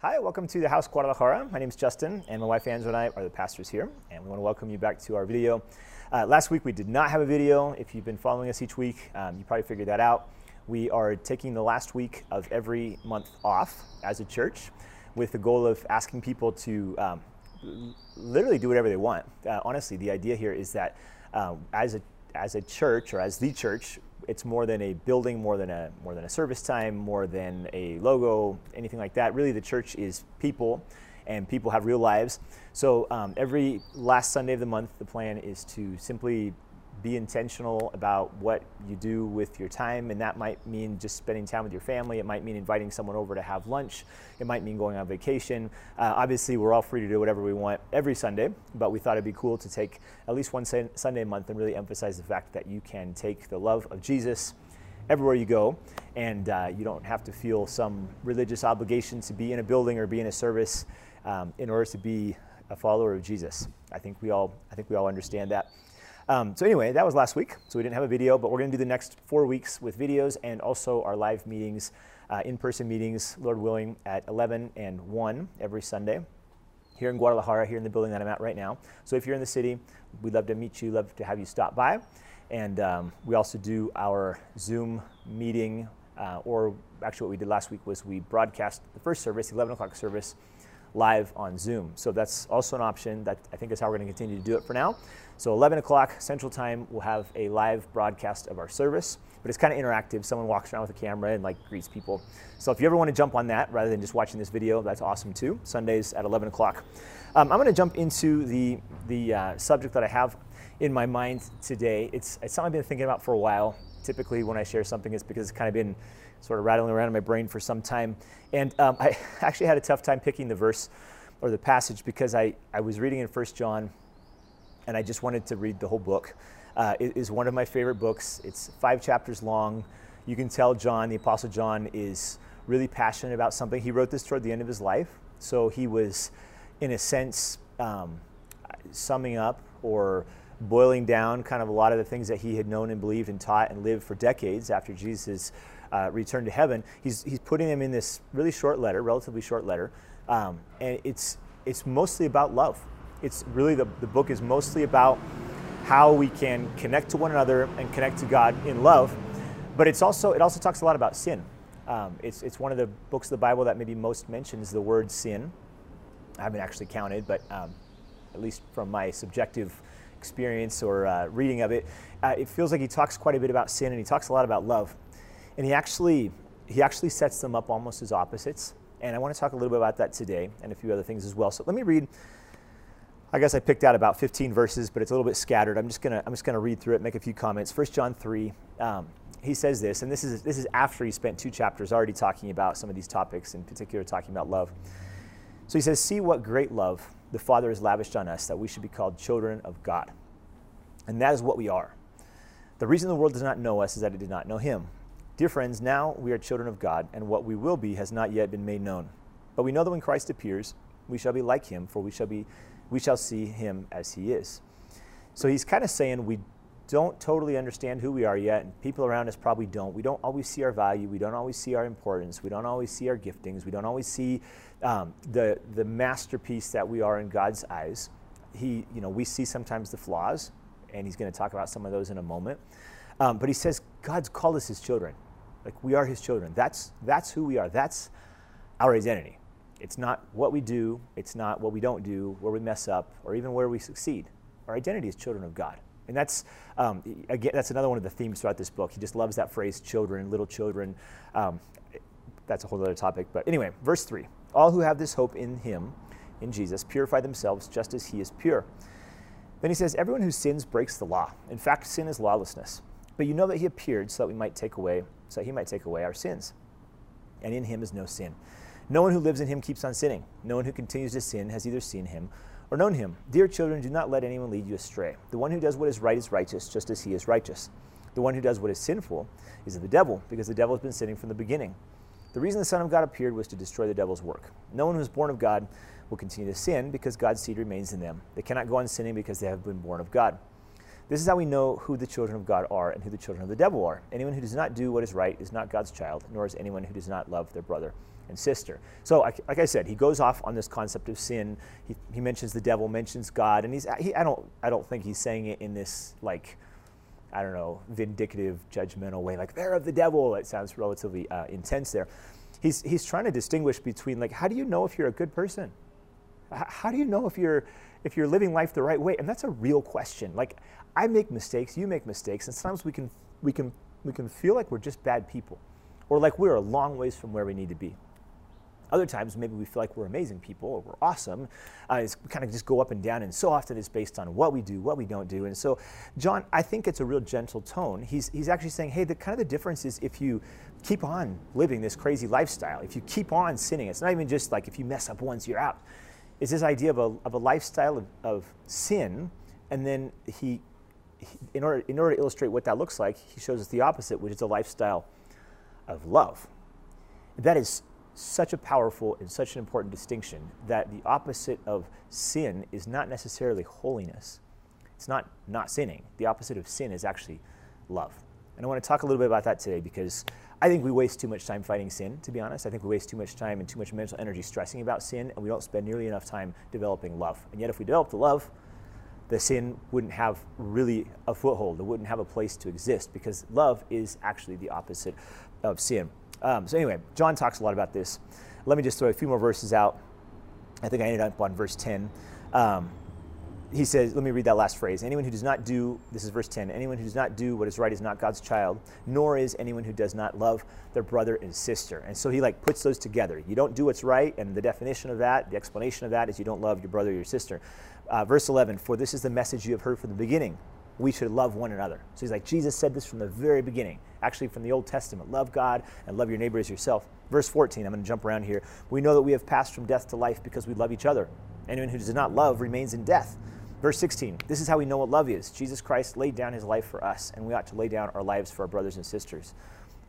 Hi, welcome to the House Guadalajara. My name is Justin, and my wife Angela and I are the pastors here, and we want to welcome you back to our video. Uh, last week we did not have a video. If you've been following us each week, um, you probably figured that out. We are taking the last week of every month off as a church with the goal of asking people to um, literally do whatever they want. Uh, honestly, the idea here is that uh, as a as a church or as the church, it's more than a building, more than a more than a service time, more than a logo, anything like that. Really, the church is people, and people have real lives. So um, every last Sunday of the month, the plan is to simply be intentional about what you do with your time, and that might mean just spending time with your family. It might mean inviting someone over to have lunch. It might mean going on vacation. Uh, obviously, we're all free to do whatever we want every Sunday, but we thought it'd be cool to take at least one Sunday a month and really emphasize the fact that you can take the love of Jesus everywhere you go, and uh, you don't have to feel some religious obligation to be in a building or be in a service um, in order to be a follower of Jesus. I think we all, I think we all understand that. Um, so anyway, that was last week, so we didn't have a video, but we're going to do the next four weeks with videos and also our live meetings, uh, in-person meetings, Lord willing, at 11 and 1 every Sunday here in Guadalajara, here in the building that I'm at right now. So if you're in the city, we'd love to meet you, love to have you stop by. And um, we also do our Zoom meeting, uh, or actually what we did last week was we broadcast the first service, the 11 o'clock service, live on Zoom. So that's also an option. That I think is how we're going to continue to do it for now. So 11 o'clock Central Time, we'll have a live broadcast of our service, but it's kind of interactive. Someone walks around with a camera and like greets people. So if you ever want to jump on that rather than just watching this video, that's awesome too. Sundays at 11 o'clock. Um, I'm going to jump into the the uh, subject that I have in my mind today. It's it's something I've been thinking about for a while. Typically, when I share something, it's because it's kind of been sort of rattling around in my brain for some time. And um, I actually had a tough time picking the verse or the passage because I, I was reading in First John and I just wanted to read the whole book. Uh, it is one of my favorite books. It's five chapters long. You can tell John, the Apostle John, is really passionate about something. He wrote this toward the end of his life, so he was, in a sense, um, summing up or boiling down kind of a lot of the things that he had known and believed and taught and lived for decades after Jesus uh, returned to heaven. He's, he's putting them in this really short letter, relatively short letter, um, and it's, it's mostly about love it's really the, the book is mostly about how we can connect to one another and connect to God in love. But it's also it also talks a lot about sin. Um, it's it's one of the books of the Bible that maybe most mentions the word sin. I haven't actually counted, but um, at least from my subjective experience or uh, reading of it, uh, it feels like he talks quite a bit about sin and he talks a lot about love. And he actually he actually sets them up almost as opposites. And I want to talk a little bit about that today and a few other things as well. So let me read I guess I picked out about 15 verses, but it's a little bit scattered. I'm just gonna I'm just gonna read through it, make a few comments. 1 John 3, um, he says this, and this is this is after he spent two chapters already talking about some of these topics, in particular talking about love. So he says, "See what great love the Father has lavished on us, that we should be called children of God, and that is what we are. The reason the world does not know us is that it did not know Him. Dear friends, now we are children of God, and what we will be has not yet been made known. But we know that when Christ appears, we shall be like Him, for we shall be." we shall see him as he is. So he's kind of saying we don't totally understand who we are yet, and people around us probably don't. We don't always see our value. We don't always see our importance. We don't always see our giftings. We don't always see um, the the masterpiece that we are in God's eyes. He, you know, we see sometimes the flaws, and he's going to talk about some of those in a moment. Um, but he says God's called us His children, like we are His children. That's that's who we are. That's our identity. It's not what we do, it's not what we don't do, where we mess up, or even where we succeed. Our identity is children of God. And that's, um, again, that's another one of the themes throughout this book. He just loves that phrase, children, little children. Um, that's a whole other topic. But anyway, verse 3 All who have this hope in him, in Jesus, purify themselves just as he is pure. Then he says, Everyone who sins breaks the law. In fact, sin is lawlessness. But you know that he appeared so that we might take away, so that he might take away our sins. And in him is no sin. No one who lives in him keeps on sinning. No one who continues to sin has either seen him or known him. Dear children, do not let anyone lead you astray. The one who does what is right is righteous, just as he is righteous. The one who does what is sinful is of the devil, because the devil has been sinning from the beginning. The reason the Son of God appeared was to destroy the devil's work. No one who is born of God will continue to sin because God's seed remains in them. They cannot go on sinning because they have been born of God. This is how we know who the children of God are and who the children of the devil are. Anyone who does not do what is right is not God's child, nor is anyone who does not love their brother and sister. So, like, I said, he goes off on this concept of sin. He, he mentions the devil, mentions God, and he's he, I don't I don't think he's saying it in this like I don't know vindictive, judgmental way, like they're of the devil. It sounds relatively uh, intense there. He's he's trying to distinguish between like how do you know if you're a good person? How do you know if you're if you're living life the right way? And that's a real question. Like I make mistakes, you make mistakes, and sometimes we can we can we can feel like we're just bad people, or like we're a long ways from where we need to be. Other times, maybe we feel like we're amazing people or we're awesome. Uh, it's kind of just go up and down, and so often it's based on what we do, what we don't do. And so, John, I think it's a real gentle tone. He's, he's actually saying, hey, the kind of the difference is if you keep on living this crazy lifestyle, if you keep on sinning, it's not even just like if you mess up once, you're out. It's this idea of a, of a lifestyle of, of sin, and then he, he, in, order, in order to illustrate what that looks like, he shows us the opposite, which is a lifestyle of love. That is such a powerful and such an important distinction that the opposite of sin is not necessarily holiness. It's not not sinning. The opposite of sin is actually love. And I want to talk a little bit about that today because I think we waste too much time fighting sin, to be honest. I think we waste too much time and too much mental energy stressing about sin, and we don't spend nearly enough time developing love. And yet, if we develop the love, the sin wouldn't have really a foothold. It wouldn't have a place to exist because love is actually the opposite of sin. Um, so, anyway, John talks a lot about this. Let me just throw a few more verses out. I think I ended up on verse 10. Um, he says, let me read that last phrase. Anyone who does not do, this is verse 10, anyone who does not do what is right is not God's child, nor is anyone who does not love their brother and sister. And so he like puts those together. You don't do what's right, and the definition of that, the explanation of that is you don't love your brother or your sister. Uh, verse 11, for this is the message you have heard from the beginning. We should love one another. So he's like, Jesus said this from the very beginning, actually from the Old Testament. Love God and love your neighbor as yourself. Verse 14, I'm going to jump around here. We know that we have passed from death to life because we love each other. Anyone who does not love remains in death. Verse 16, this is how we know what love is. Jesus Christ laid down his life for us, and we ought to lay down our lives for our brothers and sisters.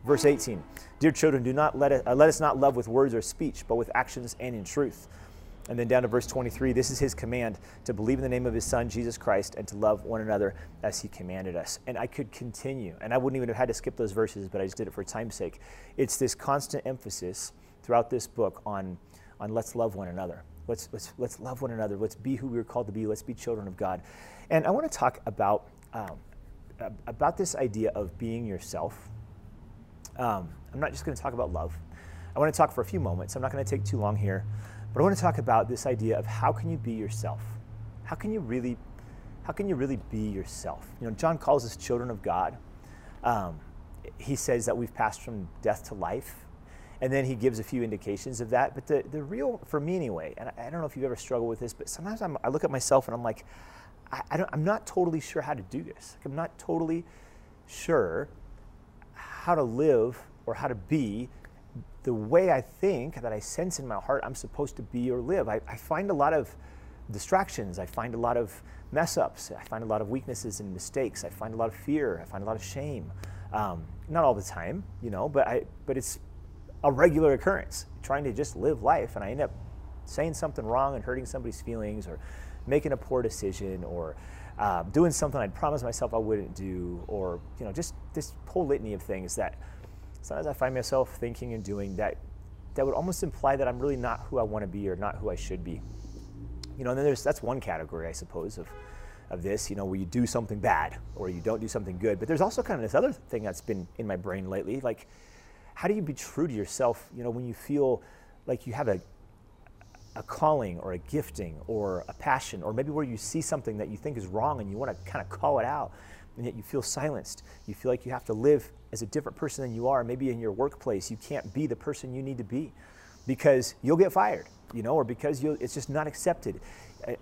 Verse 18, dear children, do not let, it, uh, let us not love with words or speech, but with actions and in truth. And then down to verse 23, this is his command to believe in the name of his son, Jesus Christ, and to love one another as he commanded us. And I could continue, and I wouldn't even have had to skip those verses, but I just did it for time's sake. It's this constant emphasis throughout this book on, on let's love one another. Let's, let's, let's love one another. Let's be who we are called to be. Let's be children of God. And I want to talk about, um, about this idea of being yourself. Um, I'm not just going to talk about love. I want to talk for a few moments. I'm not going to take too long here. But I want to talk about this idea of how can you be yourself? How can you really, how can you really be yourself? You know, John calls us children of God. Um, he says that we've passed from death to life. And then he gives a few indications of that. But the, the real, for me anyway, and I, I don't know if you've ever struggled with this, but sometimes I'm, i look at myself and I'm like, I, I am not totally sure how to do this. Like I'm not totally sure how to live or how to be the way I think that I sense in my heart I'm supposed to be or live. I, I find a lot of distractions. I find a lot of mess ups. I find a lot of weaknesses and mistakes. I find a lot of fear. I find a lot of shame. Um, not all the time, you know, but I but it's a regular occurrence, trying to just live life, and I end up saying something wrong and hurting somebody's feelings, or making a poor decision, or um, doing something I'd promised myself I wouldn't do, or you know, just this whole litany of things that sometimes I find myself thinking and doing that that would almost imply that I'm really not who I want to be or not who I should be. You know, and then there's that's one category, I suppose, of of this, you know, where you do something bad or you don't do something good. But there's also kind of this other thing that's been in my brain lately, like how do you be true to yourself, you know, when you feel like you have a, a calling or a gifting or a passion, or maybe where you see something that you think is wrong and you want to kind of call it out, and yet you feel silenced. You feel like you have to live as a different person than you are. Maybe in your workplace, you can't be the person you need to be because you'll get fired, you know, or because it's just not accepted.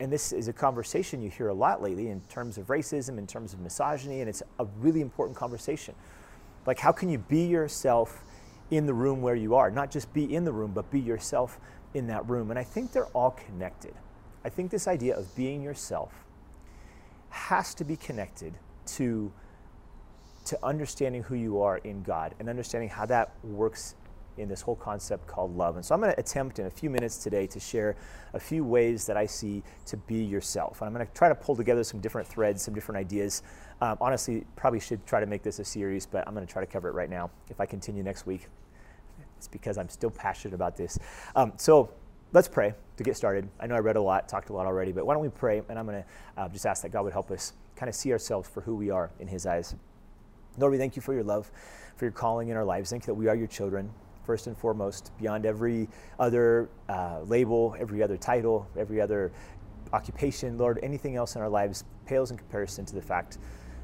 And this is a conversation you hear a lot lately in terms of racism, in terms of misogyny, and it's a really important conversation. Like, how can you be yourself in the room where you are. Not just be in the room, but be yourself in that room. And I think they're all connected. I think this idea of being yourself has to be connected to, to understanding who you are in God and understanding how that works in this whole concept called love. And so I'm going to attempt in a few minutes today to share a few ways that I see to be yourself. And I'm going to try to pull together some different threads, some different ideas. Um, honestly, probably should try to make this a series, but I'm going to try to cover it right now. If I continue next week, It's because I'm still passionate about this. Um, so let's pray to get started. I know I read a lot, talked a lot already, but why don't we pray? And I'm going to uh, just ask that God would help us kind of see ourselves for who we are in His eyes. Lord, we thank you for your love, for your calling in our lives. Thank you that we are your children, first and foremost, beyond every other uh, label, every other title, every other occupation, Lord, anything else in our lives pales in comparison to the fact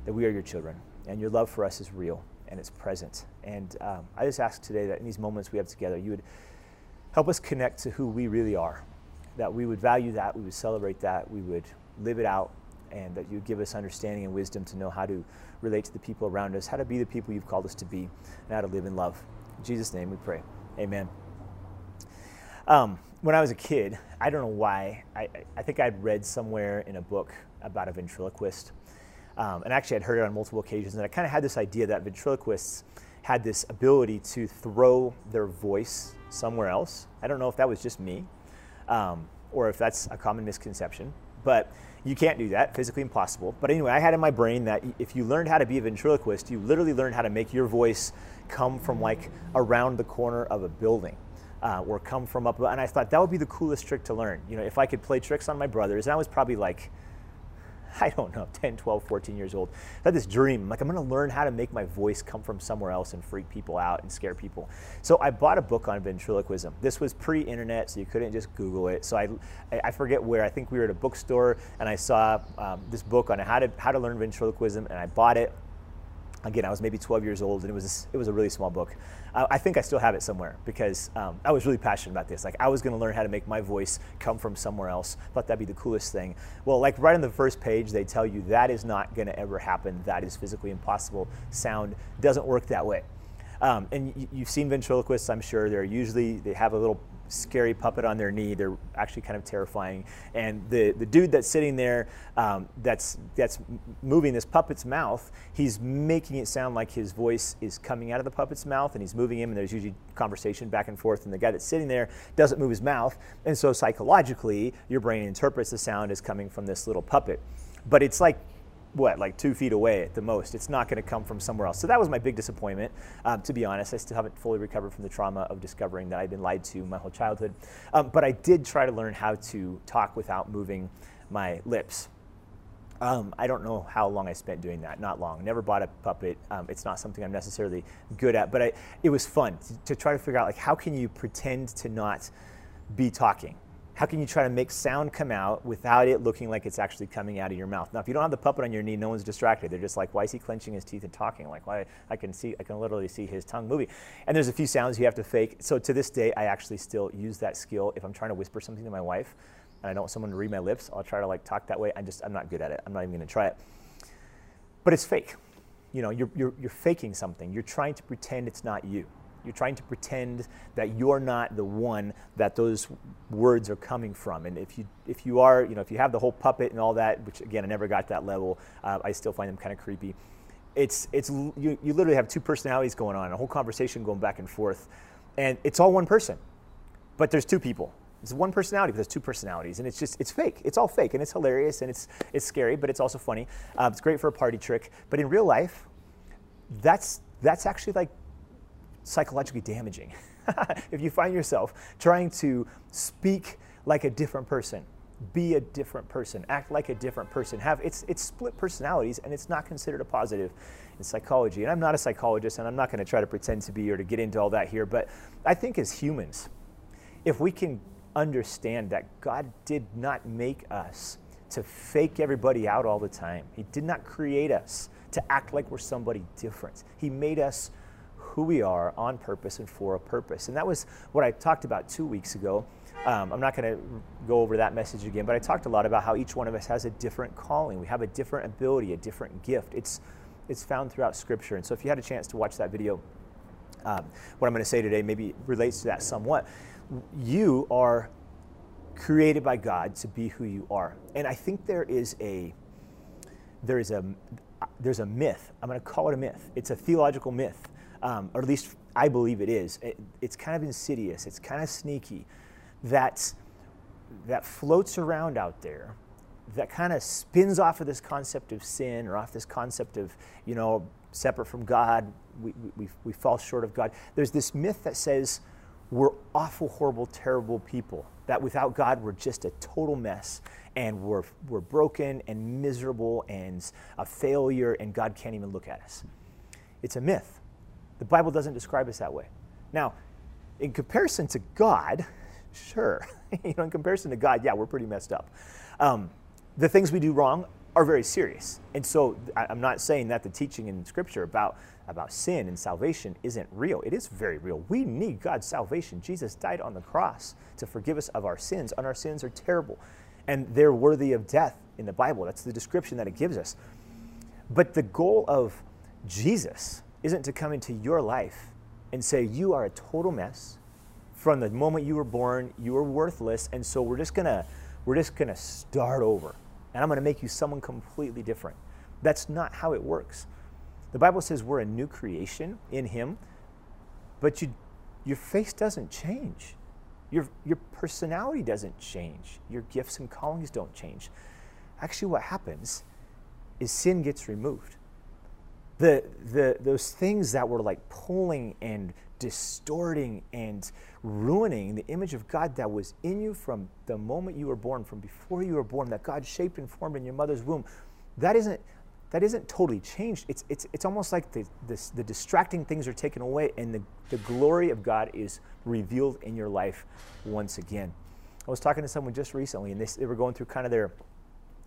that we are your children and your love for us is real and it's present. And um, I just ask today that in these moments we have together, you would help us connect to who we really are, that we would value that, we would celebrate that, we would live it out, and that you give us understanding and wisdom to know how to relate to the people around us, how to be the people you've called us to be, and how to live in love. In Jesus' name we pray. Amen. Um, when I was a kid, I don't know why, I, I think I'd read somewhere in a book about a ventriloquist um, and actually, I'd heard it on multiple occasions, and I kind of had this idea that ventriloquists had this ability to throw their voice somewhere else. I don't know if that was just me um, or if that's a common misconception, but you can't do that, physically impossible. But anyway, I had in my brain that if you learned how to be a ventriloquist, you literally learned how to make your voice come from like around the corner of a building. Uh, or come from up, and I thought that would be the coolest trick to learn. You know, if I could play tricks on my brothers, and I was probably like I don't know, 10, 12, 14 years old. I had this dream, like I'm gonna learn how to make my voice come from somewhere else and freak people out and scare people. So I bought a book on ventriloquism. This was pre-internet, so you couldn't just Google it. So I, I forget where, I think we were at a bookstore and I saw um, this book on how to, how to learn ventriloquism and I bought it. Again, I was maybe 12 years old and it was, it was a really small book. I think I still have it somewhere because um, I was really passionate about this. Like I was going to learn how to make my voice come from somewhere else. Thought that'd be the coolest thing. Well, like right on the first page, they tell you that is not going to ever happen. That is physically impossible. Sound doesn't work that way. Um, and you've seen ventriloquists, I'm sure. They're usually they have a little scary puppet on their knee. They're actually kind of terrifying. And the, the dude that's sitting there um, that's, that's moving this puppet's mouth, he's making it sound like his voice is coming out of the puppet's mouth and he's moving him and there's usually conversation back and forth and the guy that's sitting there doesn't move his mouth. And so psychologically, your brain interprets the sound as coming from this little puppet. But it's like what, like two feet away at the most. It's not going to come from somewhere else. So that was my big disappointment. Um, to be honest, I still haven't fully recovered from the trauma of discovering that I'd been lied to my whole childhood. Um, but I did try to learn how to talk without moving my lips. Um, I don't know how long I spent doing that. Not long. Never bought a puppet. Um, it's not something I'm necessarily good at, but I, it was fun to, to try to figure out like how can you pretend to not be talking how can you try to make sound come out without it looking like it's actually coming out of your mouth? Now, if you don't have the puppet on your knee, no one's distracted. They're just like, why is he clenching his teeth and talking? Like, why? I can see, I can literally see his tongue moving. And there's a few sounds you have to fake. So to this day, I actually still use that skill. If I'm trying to whisper something to my wife and I don't want someone to read my lips, I'll try to like talk that way. I'm just, I'm not good at it. I'm not even to try it. But it's fake. You know, you're, you're, you're faking something. You're trying to pretend it's not you. You're trying to pretend that you're not the one that those words are coming from. And if you, if you are, you know, if you have the whole puppet and all that, which again, I never got that level, uh, I still find them kind of creepy. It's, it's, you, you literally have two personalities going on, a whole conversation going back and forth. And it's all one person, but there's two people. It's one personality, but there's two personalities, and it's just it's fake. It's all fake, and it's hilarious, and it's it's scary, but it's also funny. Uh, it's great for a party trick. But in real life, that's that's actually like psychologically damaging. if you find yourself trying to speak like a different person, be a different person, act like a different person, have it's it's split personalities and it's not considered a positive in psychology. And I'm not a psychologist and I'm not going to try to pretend to be or to get into all that here, but I think as humans, if we can understand that God did not make us to fake everybody out all the time. He did not create us to act like we're somebody different. He made us who we are on purpose and for a purpose. And that was what I talked about two weeks ago. Um, I'm not going to go over that message again, but I talked a lot about how each one of us has a different calling. We have a different ability, a different gift. It's, it's found throughout Scripture. And so if you had a chance to watch that video, um, what I'm going to say today maybe relates to that somewhat. You are created by God to be who you are. And I think there is a there is a there's a myth. I'm going to call it a myth. It's a theological myth um, or at least I believe it is. It, it's kind of insidious, it's kind of sneaky, that, that floats around out there that kind of spins off of this concept of sin or off this concept of, you know, separate from God, we, we, we fall short of God. There's this myth that says we're awful, horrible, terrible people, that without God, we're just a total mess and we're, we're broken and miserable and a failure, and God can't even look at us. It's a myth. The Bible doesn't describe us that way. Now, in comparison to God, sure, you know, in comparison to God, yeah, we're pretty messed up. Um, the things we do wrong are very serious. And so I'm not saying that the teaching in Scripture about, about sin and salvation isn't real. It is very real. We need God's salvation. Jesus died on the cross to forgive us of our sins, and our sins are terrible. And they're worthy of death in the Bible. That's the description that it gives us. But the goal of Jesus isn't to come into your life and say, You are a total mess. From the moment you were born, you were worthless. And so we're just gonna, we're just gonna start over and I'm going to make you someone completely different. That's not how it works. The Bible says we're a new creation in Him, but you, your face doesn't change. Your, your personality doesn't change. Your gifts and callings don't change. Actually, what happens is sin gets removed. The, the, those things that were like pulling and distorting and ruining the image of God that was in you from the moment you were born, from before you were born, that God shaped and formed in your mother's womb, that isn't, that isn't totally changed. It's, it's, it's almost like the, this, the distracting things are taken away and the, the glory of God is revealed in your life once again. I was talking to someone just recently and they, they were going through kind of their,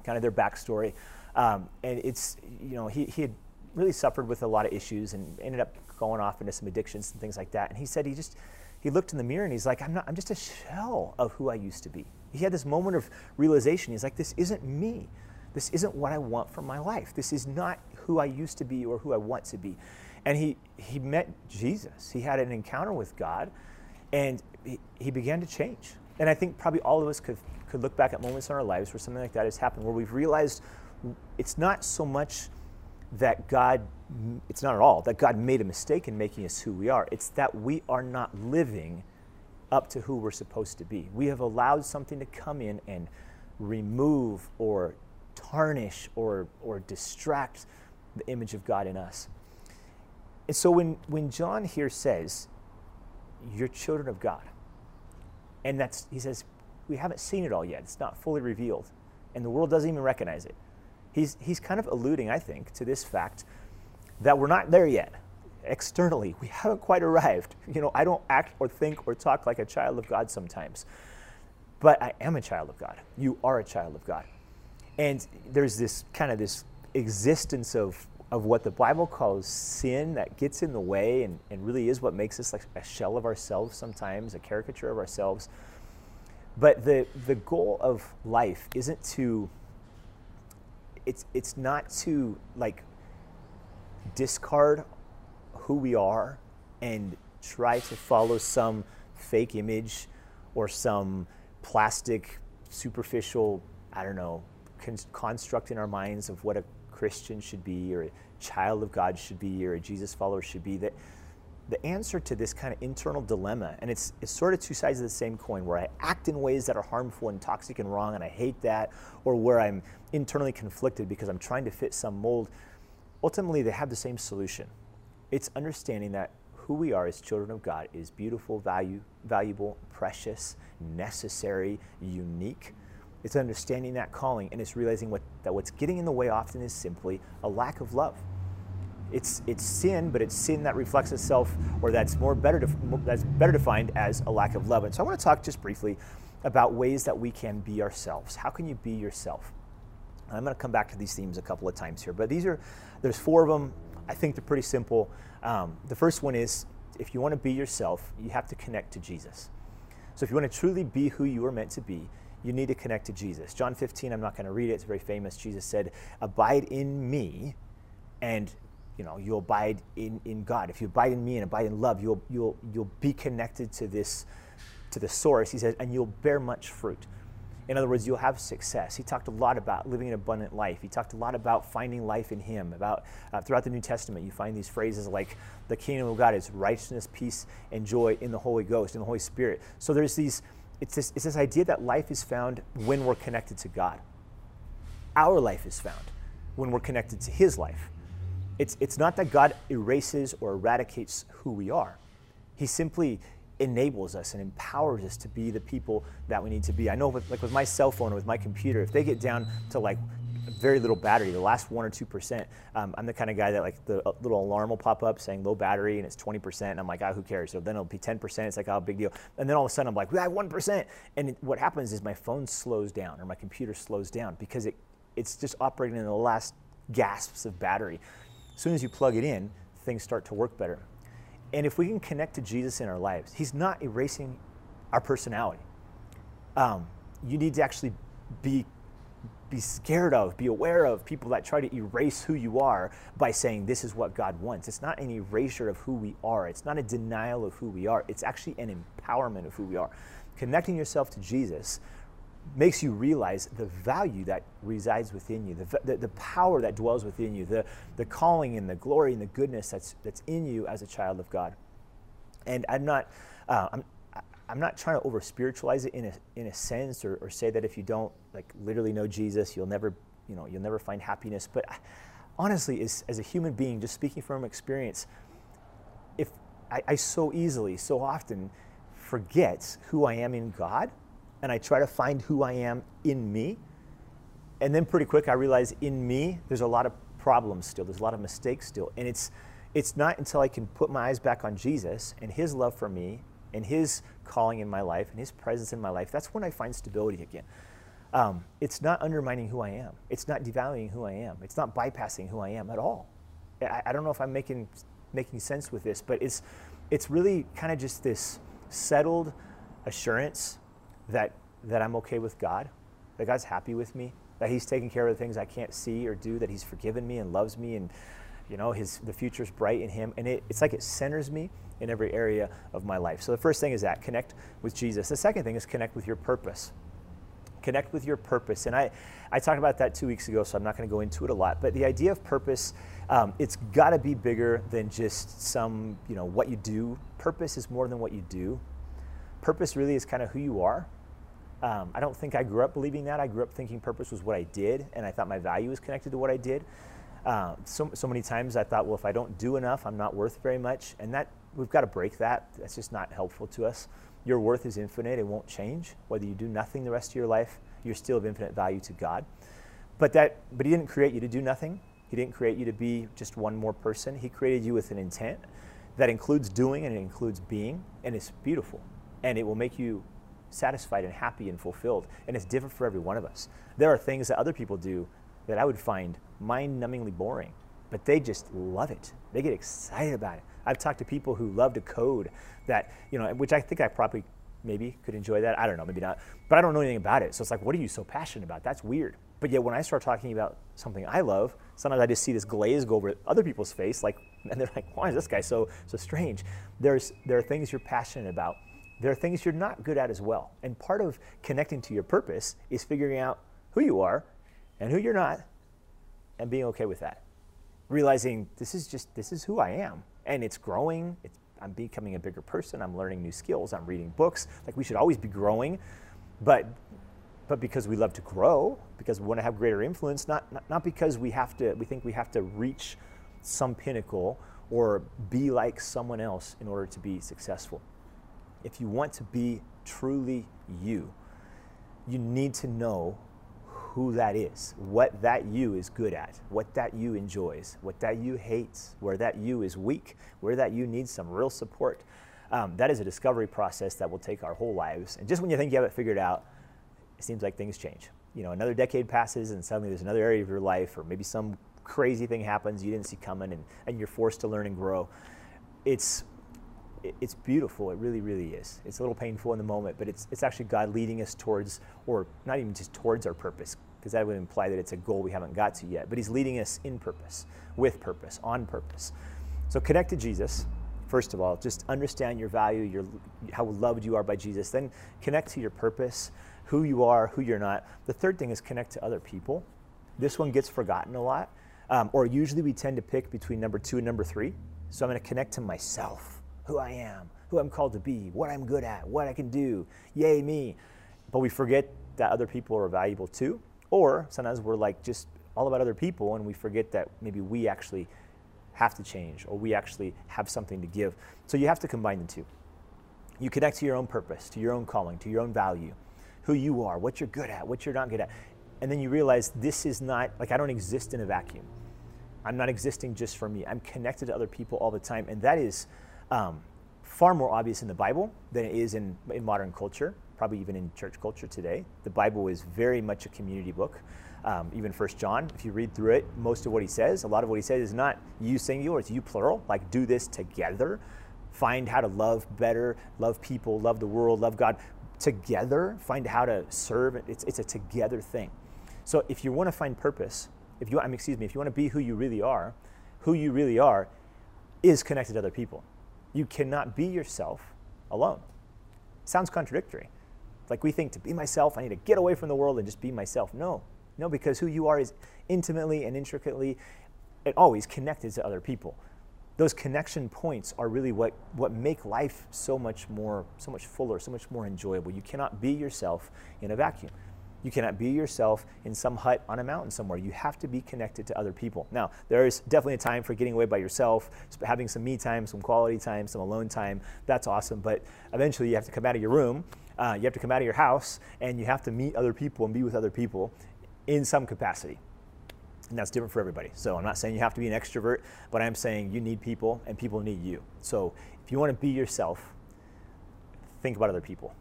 kind of their backstory. Um, and it's, you know, he, he had really suffered with a lot of issues and ended up going off into some addictions and things like that. And he said he just he looked in the mirror and he's like, I'm not I'm just a shell of who I used to be. He had this moment of realization. He's like, this isn't me. This isn't what I want for my life. This is not who I used to be or who I want to be. And he he met Jesus. He had an encounter with God and he, he began to change. And I think probably all of us could could look back at moments in our lives where something like that has happened, where we've realized it's not so much that God, it's not at all that God made a mistake in making us who we are. It's that we are not living up to who we're supposed to be. We have allowed something to come in and remove or tarnish or, or distract the image of God in us. And so when, when John here says, You're children of God, and that's, he says, We haven't seen it all yet, it's not fully revealed, and the world doesn't even recognize it he's, he's kind of alluding, I think, to this fact that we're not there yet. Externally, we haven't quite arrived. You know, I don't act or think or talk like a child of God sometimes, but I am a child of God. You are a child of God. And there's this kind of this existence of, of what the Bible calls sin that gets in the way and, and really is what makes us like a shell of ourselves sometimes, a caricature of ourselves. But the, the goal of life isn't to it's it's not to like discard who we are and try to follow some fake image or some plastic superficial i don't know con- construct in our minds of what a christian should be or a child of god should be or a jesus follower should be that the answer to this kind of internal dilemma, and it's, it's sort of two sides of the same coin, where I act in ways that are harmful and toxic and wrong, and I hate that, or where I'm internally conflicted because I'm trying to fit some mold, ultimately they have the same solution. It's understanding that who we are as children of God is beautiful, value, valuable, precious, necessary, unique. It's understanding that calling, and it's realizing what, that what's getting in the way often is simply a lack of love it's it's sin, but it's sin that reflects itself, or that's more better that's better defined as a lack of love. And so I want to talk just briefly about ways that we can be ourselves. How can you be yourself? I'm going to come back to these themes a couple of times here, but these are there's four of them. I think they're pretty simple. Um, the first one is if you want to be yourself, you have to connect to Jesus. So if you want to truly be who you are meant to be, you need to connect to Jesus. John 15, I'm not going to read it, it's very famous. Jesus said, Abide in me, and you know, you'll abide in, in God. If you abide in me and abide in love, you'll, you'll, you'll be connected to this, to the source, he says, and you'll bear much fruit. In other words, you'll have success. He talked a lot about living an abundant life. He talked a lot about finding life in Him. About uh, throughout the New Testament, you find these phrases like the kingdom of God is righteousness, peace, and joy in the Holy Ghost, in the Holy Spirit. So there's these. It's this, it's this idea that life is found when we're connected to God. Our life is found when we're connected to His life. It's, it's not that God erases or eradicates who we are. He simply enables us and empowers us to be the people that we need to be. I know, with, like with my cell phone or with my computer, if they get down to like very little battery, the last one or two percent, um, I'm the kind of guy that like the uh, little alarm will pop up saying low battery and it's 20 percent, and I'm like, ah, who cares? So then it'll be 10 percent. It's like, oh, big deal. And then all of a sudden, I'm like, we have one percent, and it, what happens is my phone slows down or my computer slows down because it it's just operating in the last gasps of battery. As soon as you plug it in, things start to work better. And if we can connect to Jesus in our lives, He's not erasing our personality. Um, you need to actually be be scared of, be aware of people that try to erase who you are by saying this is what God wants. It's not an erasure of who we are. It's not a denial of who we are. It's actually an empowerment of who we are. Connecting yourself to Jesus makes you realize the value that resides within you, the, the, the, power that dwells within you, the, the calling and the glory and the goodness that's, that's in you as a child of God. And I'm not, uh, I'm, I'm not trying to over spiritualize it in a, in a sense or, or say that if you don't like literally know Jesus, you'll never, you know, you'll never find happiness. But honestly, as, as a human being, just speaking from experience, if I, I so easily, so often forget who I am in God and I try to find who I am in me. And then pretty quick, I realize in me, there's a lot of problems still. There's a lot of mistakes still. And it's, it's not until I can put my eyes back on Jesus and his love for me and his calling in my life and his presence in my life, that's when I find stability again. Um, it's not undermining who I am. It's not devaluing who I am. It's not bypassing who I am at all. I, I don't know if I'm making, making sense with this, but it's, it's really kind of just this settled assurance that, that I'm okay with God, that God's happy with me, that He's taking care of the things I can't see or do, that He's forgiven me and loves me, and you know His the future's bright in Him, and it, it's like it centers me in every area of my life. So the first thing is that connect with Jesus. The second thing is connect with your purpose. Connect with your purpose, and I I talked about that two weeks ago, so I'm not going to go into it a lot. But the idea of purpose, um, it's got to be bigger than just some you know what you do. Purpose is more than what you do. Purpose really is kind of who you are um, I don't think I grew up believing that. I grew up thinking purpose was what I did, and I thought my value was connected to what I did. Uh, so, so many times I thought, well, if I don't do enough, I'm not worth very much. And that we've got to break that. That's just not helpful to us. Your worth is infinite, it won't change. Whether you do nothing the rest of your life, you're still of infinite value to God. But, that, but He didn't create you to do nothing. He didn't create you to be just one more person. He created you with an intent that includes doing and it includes being, and it's beautiful. And it will make you satisfied and happy and fulfilled. And it's different for every one of us. There are things that other people do that I would find mind numbingly boring, but they just love it. They get excited about it. I've talked to people who love to code that, you know, which I think I probably maybe could enjoy that. I don't know, maybe not. But I don't know anything about it. So it's like, what are you so passionate about? That's weird. But yet when I start talking about something I love, sometimes I just see this glaze go over other people's face, like, and they're like, why is this guy so so strange? There's there are things you're passionate about there are things you're not good at as well. And part of connecting to your purpose is figuring out who you are and who you're not and being okay with that. Realizing this is just this is who I am and it's growing. It's, I'm becoming a bigger person. I'm learning new skills. I'm reading books. Like we should always be growing, but but because we love to grow, because we want to have greater influence, not, not, not because we have to we think we have to reach some pinnacle or be like someone else in order to be successful if you want to be truly you, you need to know who that is, what that you is good at, what that you enjoys, what that you hates, where that you is weak, where that you needs some real support. Um, that is a discovery process that will take our whole lives. And just when you think you have it figured out, it seems like things change. You know, another decade passes and suddenly there's another area of your life, or maybe some crazy thing happens you didn't see coming, and, and you're forced to learn and grow. It's it's beautiful. It really, really is. It's a little painful in the moment, but it's, it's actually God leading us towards, or not even just towards our purpose, because that would imply that it's a goal we haven't got to yet, but He's leading us in purpose, with purpose, on purpose. So connect to Jesus, first of all. Just understand your value, your, how loved you are by Jesus. Then connect to your purpose, who you are, who you're not. The third thing is connect to other people. This one gets forgotten a lot, um, or usually we tend to pick between number two and number three. So I'm going to connect to myself who I am, who I'm called to be, what I'm good at, what I can do. Yay, me. But we forget that other people are valuable too. Or sometimes we're like just all about other people and we forget that maybe we actually have to change or we actually have something to give. So you have to combine the two. You connect to your own purpose, to your own calling, to your own value, who you are, what you're good at, what you're not good at. And then you realize this is not, like, I don't exist in a vacuum. I'm not existing just for me. I'm connected to other people all the time. And that is um, far more obvious in the Bible than it is in, in modern culture, probably even in church culture today. The Bible is very much a community book. Um, even First John, if you read through it, most of what he says, a lot of what he says is not you singular, it's you plural. Like do this together. Find how to love better, love people, love the world, love God together. Find how to serve. It's, it's a together thing. So if you want to find purpose, if you, I mean, excuse me, if you want to be who you really are, who you really are is connected to other people. You cannot be yourself alone. sounds contradictory. Like we think to be myself, I need to get away from the world and just be myself. No, no, because who you are is intimately and intricately and always connected to other people. Those connection points are really what, what make life so much more, so much fuller, so much more enjoyable. You cannot be yourself in a vacuum. You cannot be yourself in some hut on a mountain somewhere. You have to be connected to other people. Now, there is definitely a time for getting away by yourself, having some me time, some quality time, some alone time. That's awesome. But eventually, you have to come out of your room, uh, you have to come out of your house, and you have to meet other people and be with other people in some capacity. And that's different for everybody. So I'm not saying you have to be an extrovert, but I'm saying you need people and people need you. So if you want to be yourself, think about other people.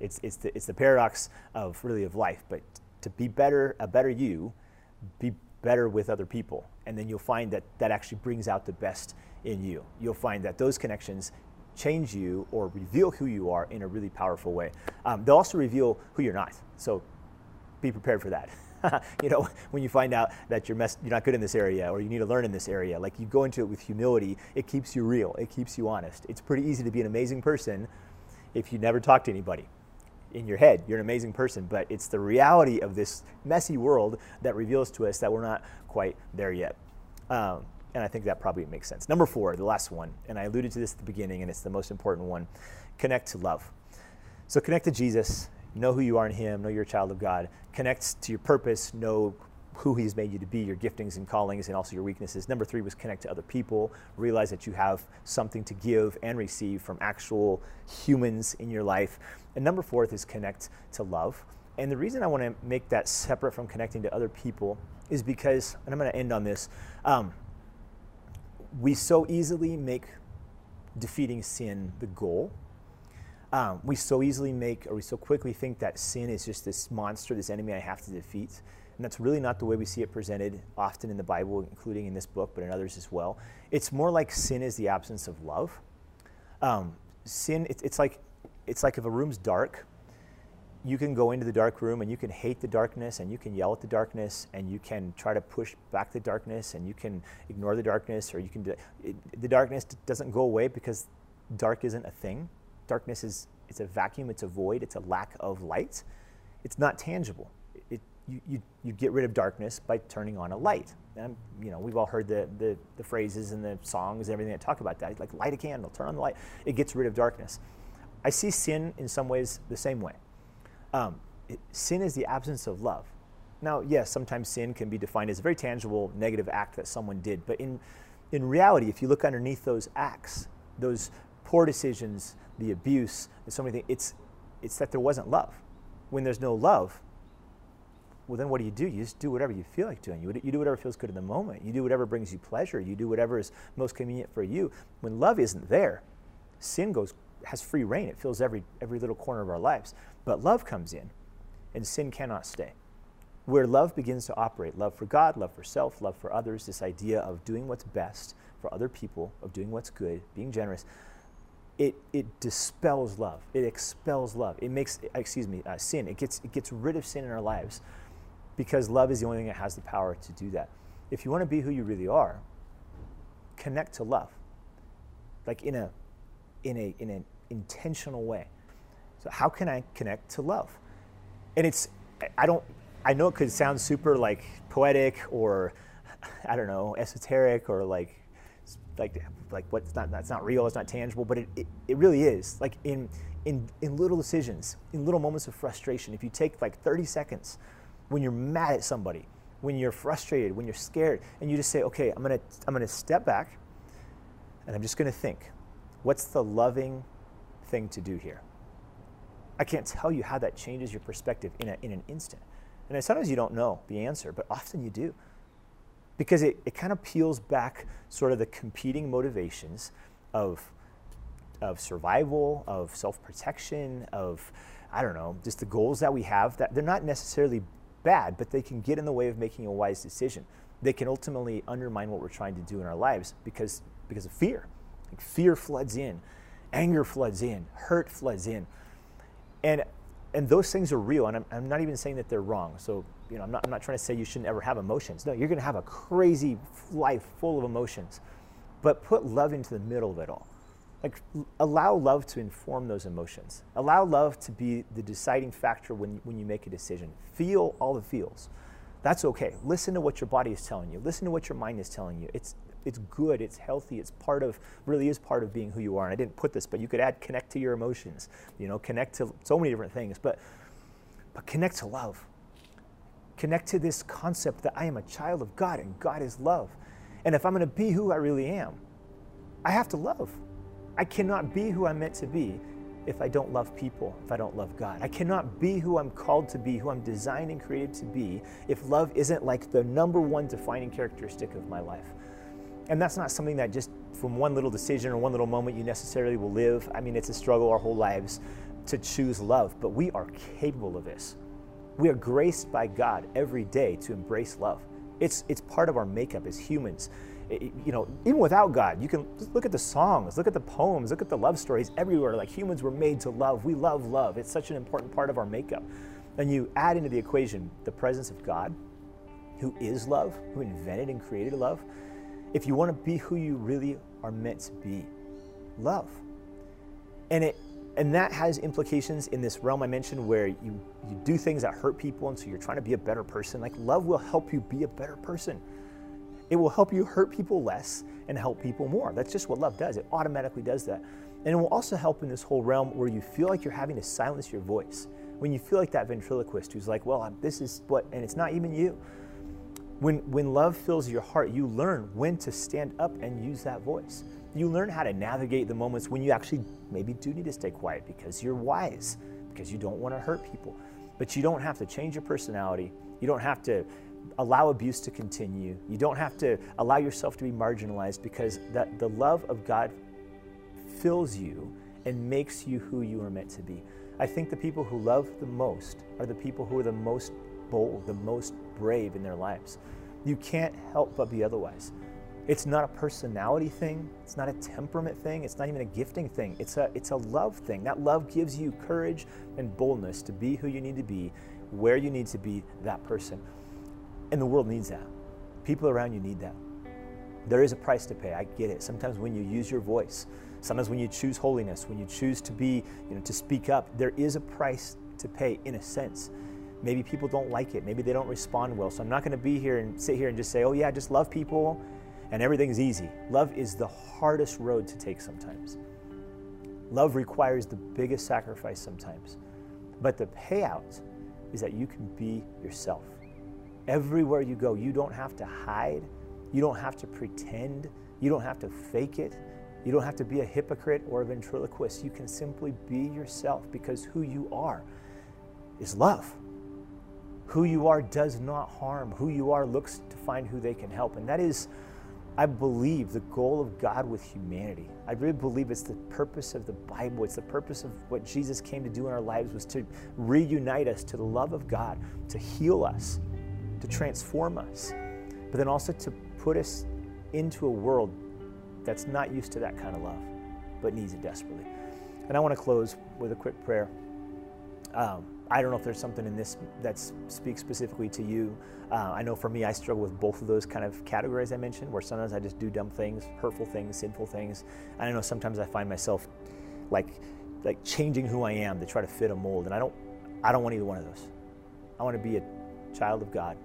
It's, it's, the, it's the paradox of really of life, but to be better, a better you, be better with other people. And then you'll find that that actually brings out the best in you. You'll find that those connections change you or reveal who you are in a really powerful way. Um, they'll also reveal who you're not. So be prepared for that. you know, when you find out that you're, mess- you're not good in this area or you need to learn in this area, like you go into it with humility, it keeps you real, it keeps you honest. It's pretty easy to be an amazing person if you never talk to anybody in your head. You're an amazing person, but it's the reality of this messy world that reveals to us that we're not quite there yet. Um, and I think that probably makes sense. Number four, the last one, and I alluded to this at the beginning, and it's the most important one connect to love. So connect to Jesus, know who you are in Him, know you're a child of God, connect to your purpose, know who he's made you to be, your giftings and callings, and also your weaknesses. Number three was connect to other people, realize that you have something to give and receive from actual humans in your life. And number fourth is connect to love. And the reason I want to make that separate from connecting to other people is because, and I'm going to end on this, um, we so easily make defeating sin the goal. Um, we so easily make, or we so quickly think that sin is just this monster, this enemy I have to defeat. And that's really not the way we see it presented often in the Bible, including in this book, but in others as well. It's more like sin is the absence of love. Um, sin, it, it's, like, it's like if a room's dark, you can go into the dark room and you can hate the darkness and you can yell at the darkness and you can try to push back the darkness and you can ignore the darkness or you can do it, the darkness doesn't go away because dark isn't a thing darkness is it's a vacuum it's a void it's a lack of light it's not tangible you, you, get rid of darkness by turning on a light. And, you know, we've all heard the, the, the phrases and the songs and everything that talk about that. Like, light a candle, turn on the light. It gets rid of darkness. I see sin in some ways the same way. Um, it, sin is the absence of love. Now, yes, sometimes sin can be defined as a very tangible negative act that someone did, but in, in reality, if you look underneath those acts, those poor decisions, the abuse, and so many things, it's, it's that there wasn't love. When there's no love, well, then what do you do? You just do whatever you feel like doing. You, you do whatever feels good in the moment. You do whatever brings you pleasure. You do whatever is most convenient for you. When love isn't there, sin goes has free reign. It fills every every little corner of our lives. But love comes in, and sin cannot stay. Where love begins to operate, love for God, love for self, love for others, this idea of doing what's best for other people, of doing what's good, being generous, it, it dispels love. It expels love. It makes, excuse me, uh, sin. It gets, it gets rid of sin in our lives because love is the only thing that has the power to do that. If you want to be who you really are, connect to love, like in a, in a, in an intentional way. So how can I connect to love? And it's, I don't, I know it could sound super like poetic or, I don't know, esoteric or like, like, like what's not, that's not real, it's not tangible, but it, it, it really is. Like in, in, in little decisions, in little moments of frustration, if you take like 30 seconds when you're mad at somebody, when you're frustrated, when you're scared, and you just say, okay, I'm gonna, I'm gonna step back and I'm just gonna think, what's the loving thing to do here? I can't tell you how that changes your perspective in, a, in an instant. And sometimes you don't know the answer, but often you do. Because it, it kind of peels back sort of the competing motivations of, of survival, of self protection, of, I don't know, just the goals that we have that they're not necessarily bad, but they can get in the way of making a wise decision. They can ultimately undermine what we're trying to do in our lives because, because of fear. Like fear floods in, anger floods in, hurt floods in. And, and those things are real, and I'm, I'm not even saying that they're wrong. So, you know, I'm not, I'm not trying to say you shouldn't ever have emotions. No, you're going to have a crazy life full of emotions. But put love into the middle of it all. Like, allow love to inform those emotions. Allow love to be the deciding factor when, when you make a decision. Feel all the feels. That's okay. Listen to what your body is telling you. Listen to what your mind is telling you. It's, it's good, it's healthy, it's part of, really is part of being who you are. And I didn't put this, but you could add connect to your emotions, you know, connect to so many different things, but, but connect to love. Connect to this concept that I am a child of God and God is love. And if I'm going to be who I really am, I have to love. I cannot be who I'm meant to be if I don't love people, if I don't love God. I cannot be who I'm called to be, who I'm designed and created to be, if love isn't like the number one defining characteristic of my life. And that's not something that just from one little decision or one little moment you necessarily will live. I mean, it's a struggle our whole lives to choose love, but we are capable of this. We are graced by God every day to embrace love. It's, it's part of our makeup as humans. You know, even without God, you can look at the songs, look at the poems, look at the love stories everywhere. Like humans were made to love. We love love. It's such an important part of our makeup. And you add into the equation the presence of God, who is love, who invented and created love if you want to be who you really are meant to be, love. And it and that has implications in this realm I mentioned where you, you do things that hurt people and so you're trying to be a better person. Like love will help you be a better person. It will help you hurt people less and help people more. That's just what love does. It automatically does that. And it will also help in this whole realm where you feel like you're having to silence your voice. When you feel like that ventriloquist who's like, well, this is what, and it's not even you. When, when love fills your heart, you learn when to stand up and use that voice. You learn how to navigate the moments when you actually maybe do need to stay quiet because you're wise, because you don't want to hurt people. But you don't have to change your personality. You don't have to allow abuse to continue. You don't have to allow yourself to be marginalized because that the love of God fills you and makes you who you are meant to be. I think the people who love the most are the people who are the most bold, the most brave in their lives. You can't help but be otherwise. It's not a personality thing, it's not a temperament thing, it's not even a gifting thing. It's a it's a love thing. That love gives you courage and boldness to be who you need to be, where you need to be, that person. And the world needs that. People around you need that. There is a price to pay. I get it. Sometimes when you use your voice, sometimes when you choose holiness, when you choose to be, you know, to speak up, there is a price to pay in a sense. Maybe people don't like it. Maybe they don't respond well. So I'm not going to be here and sit here and just say, oh, yeah, just love people and everything's easy. Love is the hardest road to take sometimes. Love requires the biggest sacrifice sometimes. But the payout is that you can be yourself. Everywhere you go, you don't have to hide. You don't have to pretend. You don't have to fake it. You don't have to be a hypocrite or a ventriloquist. You can simply be yourself because who you are is love. Who you are does not harm. Who you are looks to find who they can help. And that is, I believe, the goal of God with humanity. I really believe it's the purpose of the Bible. It's the purpose of what Jesus came to do in our lives was to reunite us to the love of God, to heal us, to transform us, but then also to put us into a world that's not used to that kind of love, but needs it desperately. And I want to close with a quick prayer. Um, I don't know if there's something in this that speaks specifically to you. Uh, I know for me, I struggle with both of those kind of categories I mentioned, where sometimes I just do dumb things, hurtful things, sinful things. And I know sometimes I find myself like like changing who I am to try to fit a mold, and I don't I don't want either one of those. I want to be a child of God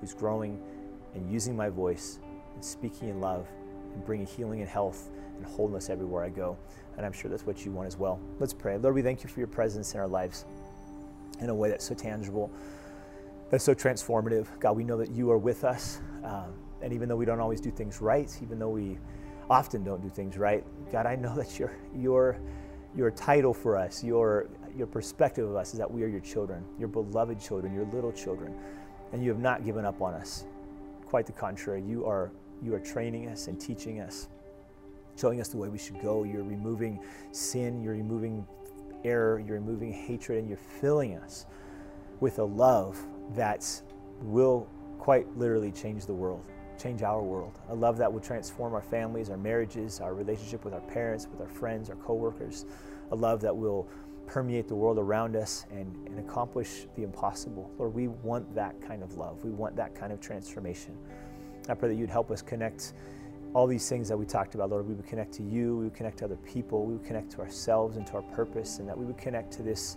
who's growing and using my voice and speaking in love and bringing healing and health and wholeness everywhere I go. And I'm sure that's what you want as well. Let's pray. Lord, we thank you for your presence in our lives in a way that's so tangible. that's so transformative. God, we know that you are with us. Um, and even though we don't always do things right, even though we often don't do things right, God, I know that your, your, your title for us, your, your perspective of us is that we are your children, your beloved children, your little children. And you have not given up on us. Quite the contrary. You are, you are training us and teaching us, showing us the way we should go. You're removing sin, you're removing error, you're removing hatred, and you're filling us with a love that will quite literally change the world, change our world. A love that will transform our families, our marriages, our relationship with our parents, with our friends, our coworkers. A love that will permeate the world around us and, and accomplish the impossible. Lord, we want that kind of love. We want that kind of transformation. I pray that you'd help us connect all these things that we talked about, Lord. We would connect to you, we would connect to other people, we would connect to ourselves and to our purpose, and that we would connect to this,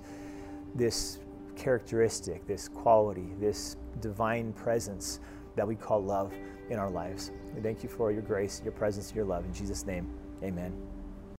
this characteristic, this quality, this divine presence that we call love in our lives. We thank you for your grace, your presence, your love. In Jesus' name, amen.